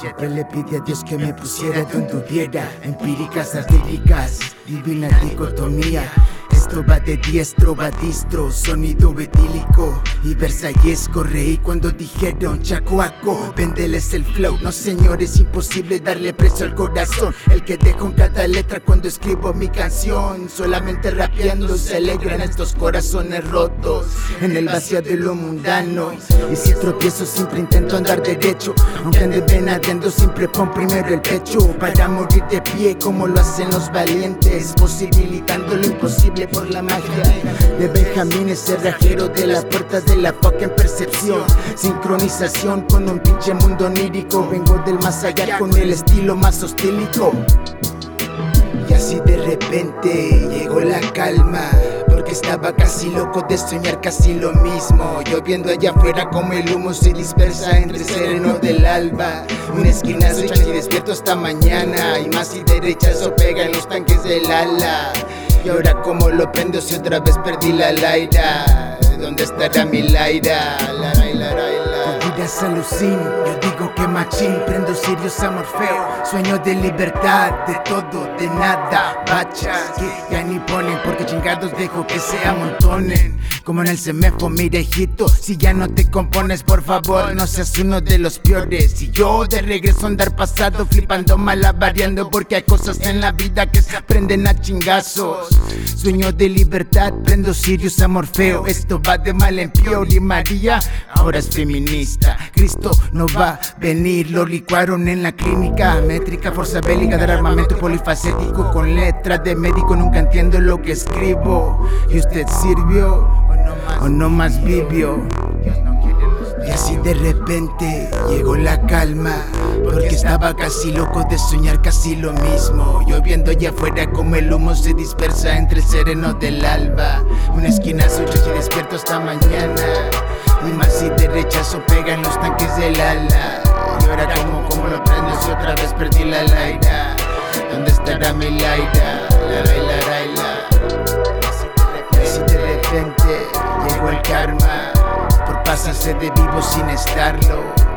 Siempre le pide a Dios que me pusiera donde hubiera empíricas artéricas, divina dicotomía. Esto va de diestro va distro, sonido etílico y versallesco. Reí cuando dijeron chacuaco, vendeles el flow. No señor, es imposible darle precio al corazón. El que dejo en cada letra cuando escribo mi canción. Solamente rapeando se alegran estos corazones rotos en el vacío de lo mundano. Y si tropiezo, siempre intento andar derecho. Aunque ande venadiendo, siempre pon primero el pecho para morir de pie como lo hacen los valientes, posibilitando lo imposible por la magia de Benjamín, ese rajero de las puertas de la fucking percepción. Sincronización con un pinche mundo onírico. Vengo del más allá con el estilo más hostílico. Y así de repente llegó la calma. Porque estaba casi loco de soñar casi lo mismo. Yo viendo allá afuera como el humo se dispersa entre sereno del alba. Una esquina soy y despierto hasta mañana. Y más y derechazo pega en los tanques del ala. Y ahora como lo prendo si otra vez perdí la laira. ¿Dónde estará mi laira? La laira, laira Vidas alucin, yo digo que machín. Prendo Sirius a Morfeo Sueño de libertad, de todo, de nada. Bachas que ya ni ponen Porque chingados dejo que se amontonen como en el semefo, mira hijito, si ya no te compones, por favor, no seas uno de los peores. Y yo de regreso andar pasado, flipando variando porque hay cosas en la vida que se aprenden a chingazos. Sueño de libertad, prendo Sirius a Morfeo, esto va de mal en peor. Y María ahora es feminista. Cristo no va a venir, lo licuaron en la clínica. Métrica, fuerza bélica del armamento polifacético con letras de médico, nunca entiendo lo que escribo. ¿Y usted sirvió? O no más vivió. Y así de repente llegó la calma, porque estaba casi loco de soñar casi lo mismo. Yo viendo allá afuera como el humo se dispersa entre el sereno del alba. Una esquina suya y despierto hasta mañana. Y más si de rechazo pegan los tanques del ala. Y ahora como, como lo prendo si otra vez perdí la laira. ¿Dónde estará mi laira? La karma por pasarse de vivo sin estarlo.